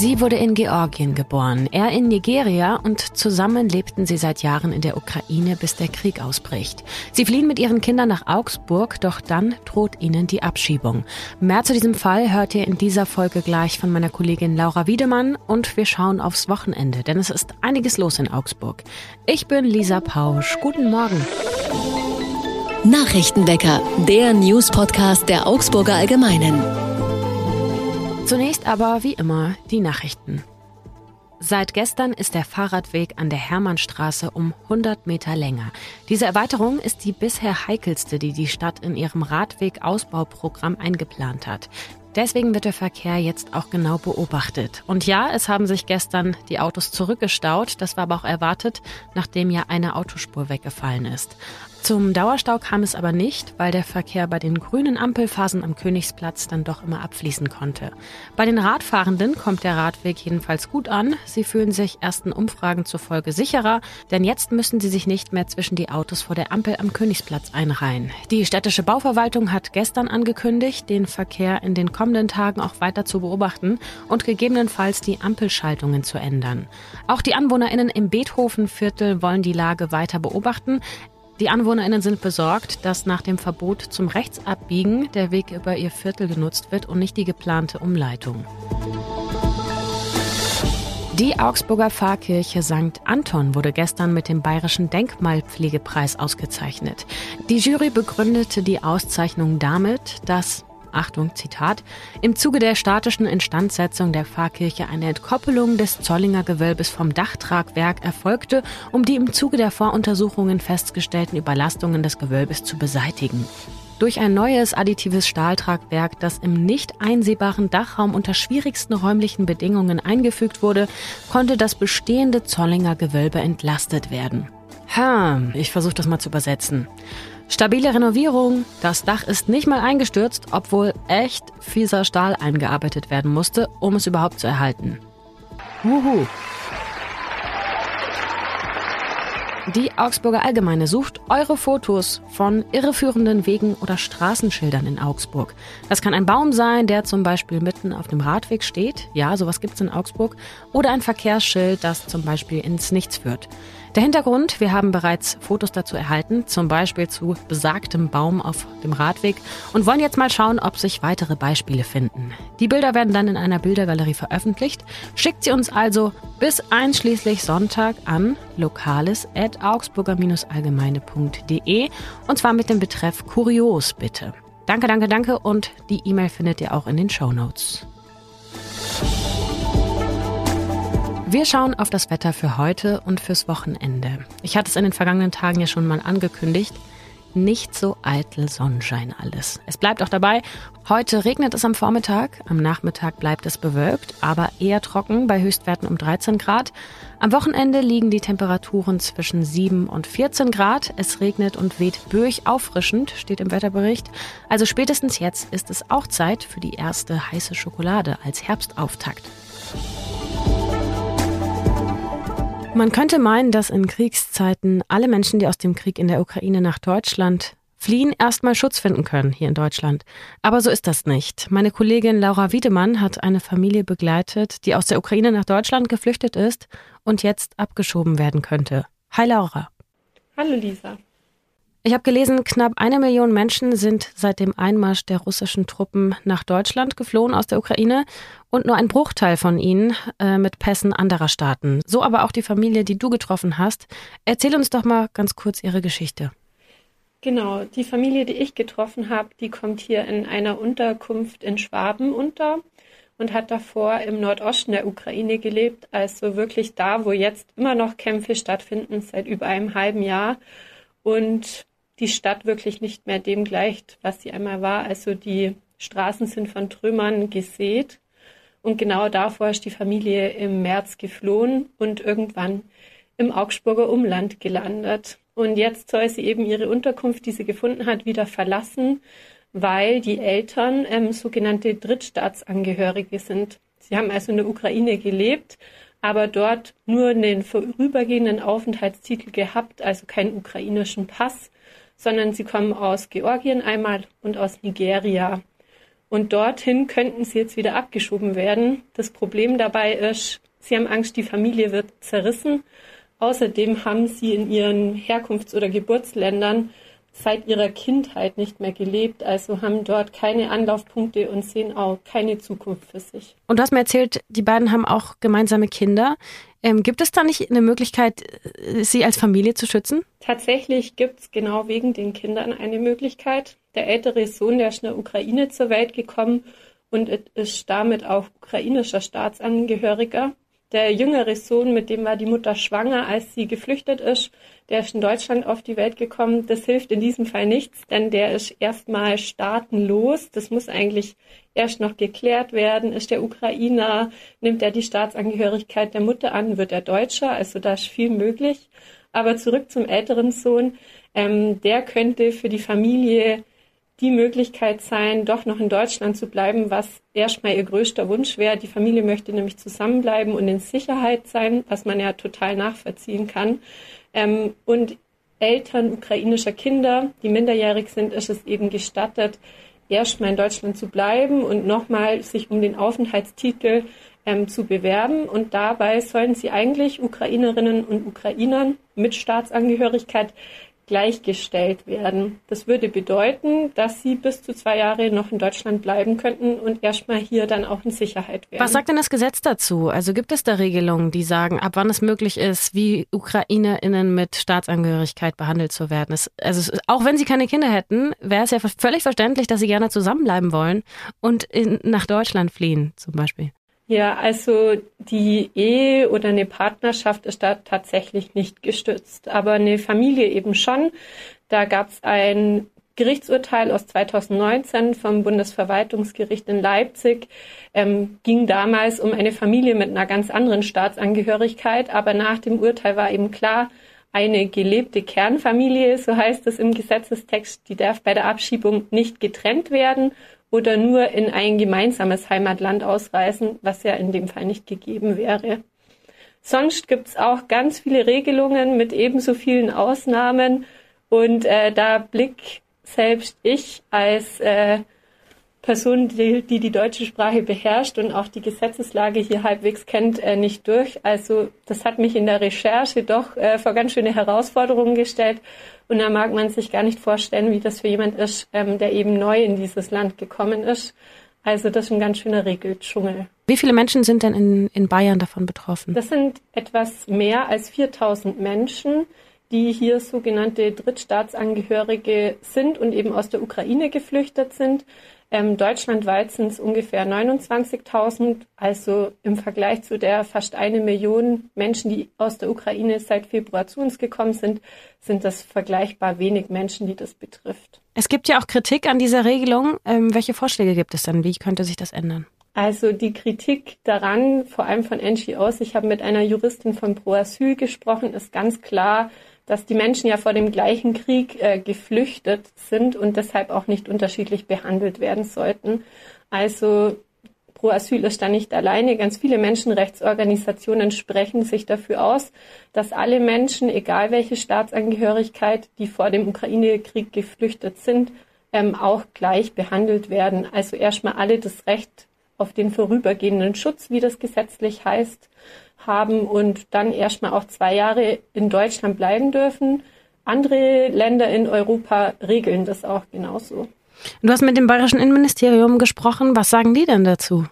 Sie wurde in Georgien geboren, er in Nigeria und zusammen lebten sie seit Jahren in der Ukraine, bis der Krieg ausbricht. Sie fliehen mit ihren Kindern nach Augsburg, doch dann droht ihnen die Abschiebung. Mehr zu diesem Fall hört ihr in dieser Folge gleich von meiner Kollegin Laura Wiedemann und wir schauen aufs Wochenende, denn es ist einiges los in Augsburg. Ich bin Lisa Pausch. Guten Morgen. Nachrichtenwecker, der News-Podcast der Augsburger Allgemeinen. Zunächst aber wie immer die Nachrichten. Seit gestern ist der Fahrradweg an der Hermannstraße um 100 Meter länger. Diese Erweiterung ist die bisher heikelste, die die Stadt in ihrem Radwegausbauprogramm eingeplant hat. Deswegen wird der Verkehr jetzt auch genau beobachtet. Und ja, es haben sich gestern die Autos zurückgestaut. Das war aber auch erwartet, nachdem ja eine Autospur weggefallen ist. Zum Dauerstau kam es aber nicht, weil der Verkehr bei den grünen Ampelphasen am Königsplatz dann doch immer abfließen konnte. Bei den Radfahrenden kommt der Radweg jedenfalls gut an. Sie fühlen sich ersten Umfragen zufolge sicherer, denn jetzt müssen sie sich nicht mehr zwischen die Autos vor der Ampel am Königsplatz einreihen. Die städtische Bauverwaltung hat gestern angekündigt, den Verkehr in den kommenden Tagen auch weiter zu beobachten und gegebenenfalls die Ampelschaltungen zu ändern. Auch die AnwohnerInnen im Beethovenviertel wollen die Lage weiter beobachten. Die AnwohnerInnen sind besorgt, dass nach dem Verbot zum Rechtsabbiegen der Weg über ihr Viertel genutzt wird und nicht die geplante Umleitung. Die Augsburger Pfarrkirche St. Anton wurde gestern mit dem Bayerischen Denkmalpflegepreis ausgezeichnet. Die Jury begründete die Auszeichnung damit, dass Achtung, Zitat, im Zuge der statischen Instandsetzung der Pfarrkirche eine Entkoppelung des Zollinger Gewölbes vom Dachtragwerk erfolgte, um die im Zuge der Voruntersuchungen festgestellten Überlastungen des Gewölbes zu beseitigen. Durch ein neues additives Stahltragwerk, das im nicht einsehbaren Dachraum unter schwierigsten räumlichen Bedingungen eingefügt wurde, konnte das bestehende Zollinger Gewölbe entlastet werden. Ha, ich versuche das mal zu übersetzen. Stabile Renovierung. Das Dach ist nicht mal eingestürzt, obwohl echt fieser Stahl eingearbeitet werden musste, um es überhaupt zu erhalten. Wuhu. Die Augsburger Allgemeine sucht eure Fotos von irreführenden Wegen oder Straßenschildern in Augsburg. Das kann ein Baum sein, der zum Beispiel mitten auf dem Radweg steht. Ja, sowas gibt's in Augsburg. Oder ein Verkehrsschild, das zum Beispiel ins Nichts führt. Der Hintergrund, wir haben bereits Fotos dazu erhalten, zum Beispiel zu besagtem Baum auf dem Radweg und wollen jetzt mal schauen, ob sich weitere Beispiele finden. Die Bilder werden dann in einer Bildergalerie veröffentlicht. Schickt sie uns also bis einschließlich Sonntag an lokales.augsburger-allgemeine.de und zwar mit dem Betreff Kurios bitte. Danke, danke, danke und die E-Mail findet ihr auch in den Show Notes. Wir schauen auf das Wetter für heute und fürs Wochenende. Ich hatte es in den vergangenen Tagen ja schon mal angekündigt. Nicht so eitel Sonnenschein alles. Es bleibt auch dabei. Heute regnet es am Vormittag, am Nachmittag bleibt es bewölkt, aber eher trocken bei Höchstwerten um 13 Grad. Am Wochenende liegen die Temperaturen zwischen 7 und 14 Grad. Es regnet und weht böig auffrischend, steht im Wetterbericht. Also spätestens jetzt ist es auch Zeit für die erste heiße Schokolade als Herbstauftakt. Man könnte meinen, dass in Kriegszeiten alle Menschen, die aus dem Krieg in der Ukraine nach Deutschland fliehen, erstmal Schutz finden können hier in Deutschland. Aber so ist das nicht. Meine Kollegin Laura Wiedemann hat eine Familie begleitet, die aus der Ukraine nach Deutschland geflüchtet ist und jetzt abgeschoben werden könnte. Hi Laura. Hallo Lisa. Ich habe gelesen, knapp eine Million Menschen sind seit dem Einmarsch der russischen Truppen nach Deutschland geflohen aus der Ukraine und nur ein Bruchteil von ihnen äh, mit Pässen anderer Staaten. So aber auch die Familie, die du getroffen hast. Erzähl uns doch mal ganz kurz ihre Geschichte. Genau, die Familie, die ich getroffen habe, die kommt hier in einer Unterkunft in Schwaben unter und hat davor im Nordosten der Ukraine gelebt, also wirklich da, wo jetzt immer noch Kämpfe stattfinden, seit über einem halben Jahr. Und die Stadt wirklich nicht mehr dem gleicht, was sie einmal war. Also die Straßen sind von Trümmern gesät. Und genau davor ist die Familie im März geflohen und irgendwann im Augsburger Umland gelandet. Und jetzt soll sie eben ihre Unterkunft, die sie gefunden hat, wieder verlassen, weil die Eltern ähm, sogenannte Drittstaatsangehörige sind. Sie haben also in der Ukraine gelebt, aber dort nur einen vorübergehenden Aufenthaltstitel gehabt, also keinen ukrainischen Pass sondern sie kommen aus Georgien einmal und aus Nigeria. Und dorthin könnten sie jetzt wieder abgeschoben werden. Das Problem dabei ist, sie haben Angst, die Familie wird zerrissen. Außerdem haben sie in ihren Herkunfts- oder Geburtsländern seit ihrer Kindheit nicht mehr gelebt, also haben dort keine Anlaufpunkte und sehen auch keine Zukunft für sich. Und du hast mir erzählt, die beiden haben auch gemeinsame Kinder. Ähm, gibt es da nicht eine Möglichkeit, äh, sie als Familie zu schützen? Tatsächlich gibt es genau wegen den Kindern eine Möglichkeit. Der ältere Sohn, der ist in der Ukraine zur Welt gekommen und ist damit auch ukrainischer Staatsangehöriger. Der jüngere Sohn, mit dem war die Mutter schwanger, als sie geflüchtet ist, der ist in Deutschland auf die Welt gekommen. Das hilft in diesem Fall nichts, denn der ist erstmal staatenlos. Das muss eigentlich erst noch geklärt werden. Ist der Ukrainer, nimmt er die Staatsangehörigkeit der Mutter an, wird er Deutscher. Also da ist viel möglich. Aber zurück zum älteren Sohn. Ähm, der könnte für die Familie die Möglichkeit sein, doch noch in Deutschland zu bleiben, was erstmal ihr größter Wunsch wäre. Die Familie möchte nämlich zusammenbleiben und in Sicherheit sein, was man ja total nachvollziehen kann. Ähm, und Eltern ukrainischer Kinder, die minderjährig sind, ist es eben gestattet, erstmal in Deutschland zu bleiben und nochmal sich um den Aufenthaltstitel ähm, zu bewerben. Und dabei sollen sie eigentlich Ukrainerinnen und Ukrainern mit Staatsangehörigkeit gleichgestellt werden. Das würde bedeuten, dass sie bis zu zwei Jahre noch in Deutschland bleiben könnten und erstmal hier dann auch in Sicherheit wären. Was sagt denn das Gesetz dazu? Also gibt es da Regelungen, die sagen, ab wann es möglich ist, wie UkrainerInnen mit Staatsangehörigkeit behandelt zu werden? Es, also auch wenn sie keine Kinder hätten, wäre es ja völlig verständlich, dass sie gerne zusammenbleiben wollen und in, nach Deutschland fliehen, zum Beispiel. Ja, also die Ehe oder eine Partnerschaft ist da tatsächlich nicht gestützt, aber eine Familie eben schon. Da gab es ein Gerichtsurteil aus 2019 vom Bundesverwaltungsgericht in Leipzig. Ähm, ging damals um eine Familie mit einer ganz anderen Staatsangehörigkeit, aber nach dem Urteil war eben klar, eine gelebte Kernfamilie, so heißt es im Gesetzestext, die darf bei der Abschiebung nicht getrennt werden oder nur in ein gemeinsames Heimatland ausreisen, was ja in dem Fall nicht gegeben wäre. Sonst gibt's auch ganz viele Regelungen mit ebenso vielen Ausnahmen und äh, da blick selbst ich als äh, Person, die, die, die deutsche Sprache beherrscht und auch die Gesetzeslage hier halbwegs kennt, äh, nicht durch. Also das hat mich in der Recherche doch äh, vor ganz schöne Herausforderungen gestellt und da mag man sich gar nicht vorstellen, wie das für jemand ist, ähm, der eben neu in dieses Land gekommen ist. Also das ist ein ganz schöner Regeldschungel. Wie viele Menschen sind denn in, in Bayern davon betroffen? Das sind etwas mehr als 4000 Menschen, die hier sogenannte Drittstaatsangehörige sind und eben aus der Ukraine geflüchtet sind. Ähm, deutschlandweit sind es ungefähr 29.000, also im Vergleich zu der fast eine Million Menschen, die aus der Ukraine seit Februar zu uns gekommen sind, sind das vergleichbar wenig Menschen, die das betrifft. Es gibt ja auch Kritik an dieser Regelung. Ähm, welche Vorschläge gibt es dann? Wie könnte sich das ändern? Also die Kritik daran, vor allem von NGOs, ich habe mit einer Juristin von Pro Asyl gesprochen, ist ganz klar, dass die Menschen ja vor dem gleichen Krieg äh, geflüchtet sind und deshalb auch nicht unterschiedlich behandelt werden sollten. Also Pro Asyl ist da nicht alleine. Ganz viele Menschenrechtsorganisationen sprechen sich dafür aus, dass alle Menschen, egal welche Staatsangehörigkeit, die vor dem Ukraine-Krieg geflüchtet sind, ähm, auch gleich behandelt werden. Also erstmal alle das Recht auf den vorübergehenden Schutz, wie das gesetzlich heißt, haben und dann erstmal auch zwei Jahre in Deutschland bleiben dürfen. Andere Länder in Europa regeln das auch genauso. Du hast mit dem Bayerischen Innenministerium gesprochen. Was sagen die denn dazu?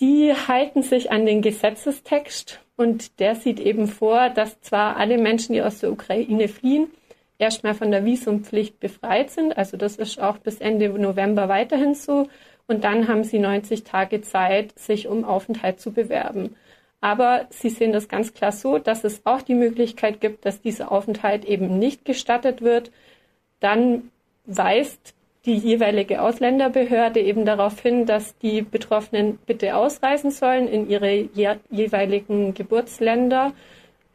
Die halten sich an den Gesetzestext und der sieht eben vor, dass zwar alle Menschen, die aus der Ukraine fliehen, erstmal von der Visumpflicht befreit sind. Also das ist auch bis Ende November weiterhin so. Und dann haben sie 90 Tage Zeit, sich um Aufenthalt zu bewerben. Aber sie sehen das ganz klar so, dass es auch die Möglichkeit gibt, dass dieser Aufenthalt eben nicht gestattet wird. Dann weist die jeweilige Ausländerbehörde eben darauf hin, dass die Betroffenen bitte ausreisen sollen in ihre je jeweiligen Geburtsländer,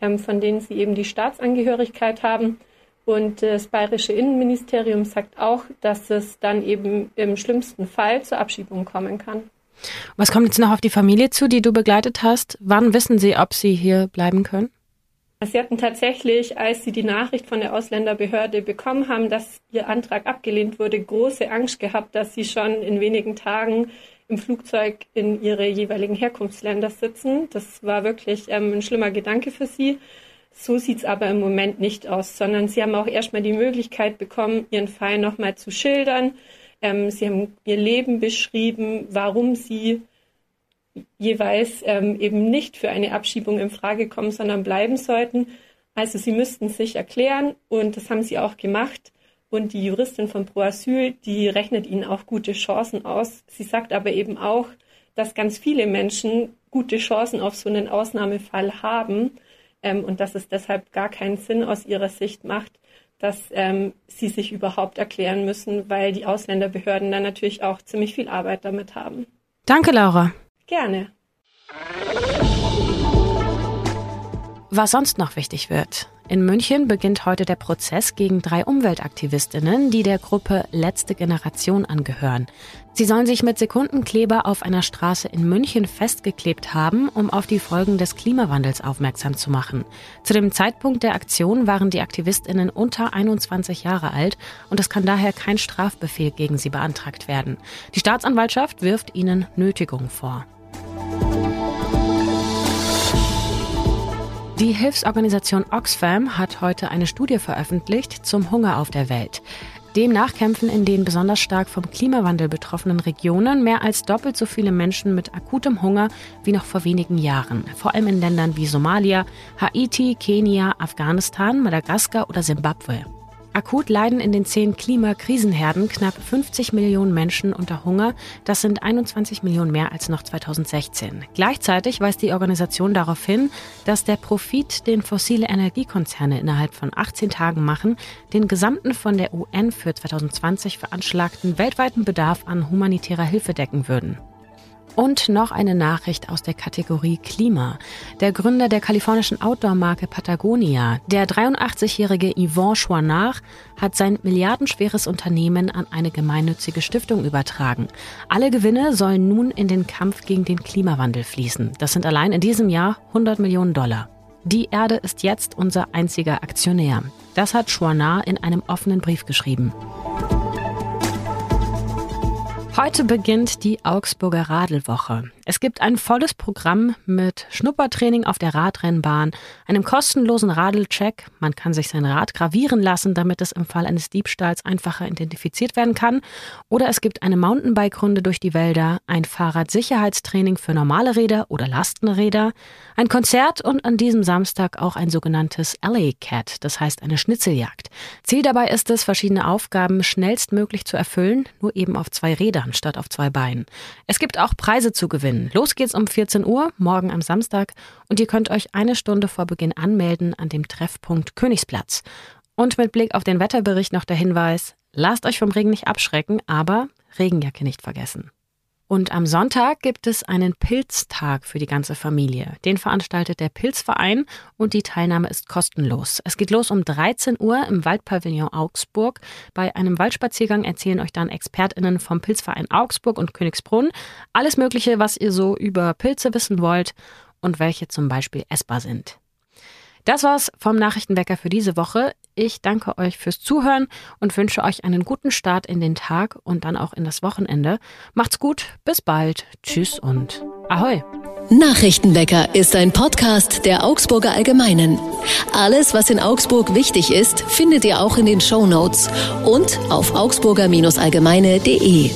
ähm, von denen sie eben die Staatsangehörigkeit haben. Und das bayerische Innenministerium sagt auch, dass es dann eben im schlimmsten Fall zur Abschiebung kommen kann. Was kommt jetzt noch auf die Familie zu, die du begleitet hast? Wann wissen sie, ob sie hier bleiben können? Sie hatten tatsächlich, als sie die Nachricht von der Ausländerbehörde bekommen haben, dass ihr Antrag abgelehnt wurde, große Angst gehabt, dass sie schon in wenigen Tagen im Flugzeug in ihre jeweiligen Herkunftsländer sitzen. Das war wirklich ähm, ein schlimmer Gedanke für sie. So sieht's aber im Moment nicht aus, sondern sie haben auch erstmal die Möglichkeit bekommen, ihren Fall nochmal zu schildern. Ähm, sie haben ihr Leben beschrieben, warum sie jeweils ähm, eben nicht für eine Abschiebung in Frage kommen, sondern bleiben sollten. Also sie müssten sich erklären und das haben sie auch gemacht. Und die Juristin von Pro Asyl, die rechnet ihnen auch gute Chancen aus. Sie sagt aber eben auch, dass ganz viele Menschen gute Chancen auf so einen Ausnahmefall haben ähm, und dass es deshalb gar keinen Sinn aus ihrer Sicht macht, dass ähm, sie sich überhaupt erklären müssen, weil die Ausländerbehörden dann natürlich auch ziemlich viel Arbeit damit haben. Danke, Laura. Gerne. Was sonst noch wichtig wird. In München beginnt heute der Prozess gegen drei Umweltaktivistinnen, die der Gruppe Letzte Generation angehören. Sie sollen sich mit Sekundenkleber auf einer Straße in München festgeklebt haben, um auf die Folgen des Klimawandels aufmerksam zu machen. Zu dem Zeitpunkt der Aktion waren die Aktivistinnen unter 21 Jahre alt und es kann daher kein Strafbefehl gegen sie beantragt werden. Die Staatsanwaltschaft wirft ihnen Nötigung vor. Die Hilfsorganisation Oxfam hat heute eine Studie veröffentlicht zum Hunger auf der Welt. Demnach kämpfen in den besonders stark vom Klimawandel betroffenen Regionen mehr als doppelt so viele Menschen mit akutem Hunger wie noch vor wenigen Jahren. Vor allem in Ländern wie Somalia, Haiti, Kenia, Afghanistan, Madagaskar oder Simbabwe. Akut leiden in den zehn Klimakrisenherden knapp 50 Millionen Menschen unter Hunger. Das sind 21 Millionen mehr als noch 2016. Gleichzeitig weist die Organisation darauf hin, dass der Profit, den fossile Energiekonzerne innerhalb von 18 Tagen machen, den gesamten von der UN für 2020 veranschlagten weltweiten Bedarf an humanitärer Hilfe decken würden. Und noch eine Nachricht aus der Kategorie Klima. Der Gründer der kalifornischen Outdoor-Marke Patagonia, der 83-jährige Yvon Chouinard, hat sein milliardenschweres Unternehmen an eine gemeinnützige Stiftung übertragen. Alle Gewinne sollen nun in den Kampf gegen den Klimawandel fließen. Das sind allein in diesem Jahr 100 Millionen Dollar. Die Erde ist jetzt unser einziger Aktionär. Das hat Chouinard in einem offenen Brief geschrieben. Heute beginnt die Augsburger Radelwoche. Es gibt ein volles Programm mit Schnuppertraining auf der Radrennbahn, einem kostenlosen Radelcheck. Man kann sich sein Rad gravieren lassen, damit es im Fall eines Diebstahls einfacher identifiziert werden kann. Oder es gibt eine Mountainbike-Runde durch die Wälder, ein Fahrradsicherheitstraining für normale Räder oder Lastenräder, ein Konzert und an diesem Samstag auch ein sogenanntes LA Cat, das heißt eine Schnitzeljagd. Ziel dabei ist es, verschiedene Aufgaben schnellstmöglich zu erfüllen, nur eben auf zwei Rädern statt auf zwei Beinen. Es gibt auch Preise zu gewinnen gewinnen. Los geht's um 14 Uhr, morgen am Samstag, und ihr könnt euch eine Stunde vor Beginn anmelden an dem Treffpunkt Königsplatz. Und mit Blick auf den Wetterbericht noch der Hinweis, lasst euch vom Regen nicht abschrecken, aber Regenjacke nicht vergessen. Und am Sonntag gibt es einen Pilztag für die ganze Familie. Den veranstaltet der Pilzverein und die Teilnahme ist kostenlos. Es geht los um 13 Uhr im Waldpavillon Augsburg. Bei einem Waldspaziergang erzählen euch dann ExpertInnen vom Pilzverein Augsburg und Königsbrunn alles Mögliche, was ihr so über Pilze wissen wollt und welche zum Beispiel essbar sind. Das war's vom Nachrichtenwecker für diese Woche. Ich danke euch fürs Zuhören und wünsche euch einen guten Start in den Tag und dann auch in das Wochenende. Macht's gut, bis bald. Tschüss und Ahoi. Nachrichtenwecker ist ein Podcast der Augsburger Allgemeinen. Alles, was in Augsburg wichtig ist, findet ihr auch in den Show Notes und auf augsburger-allgemeine.de.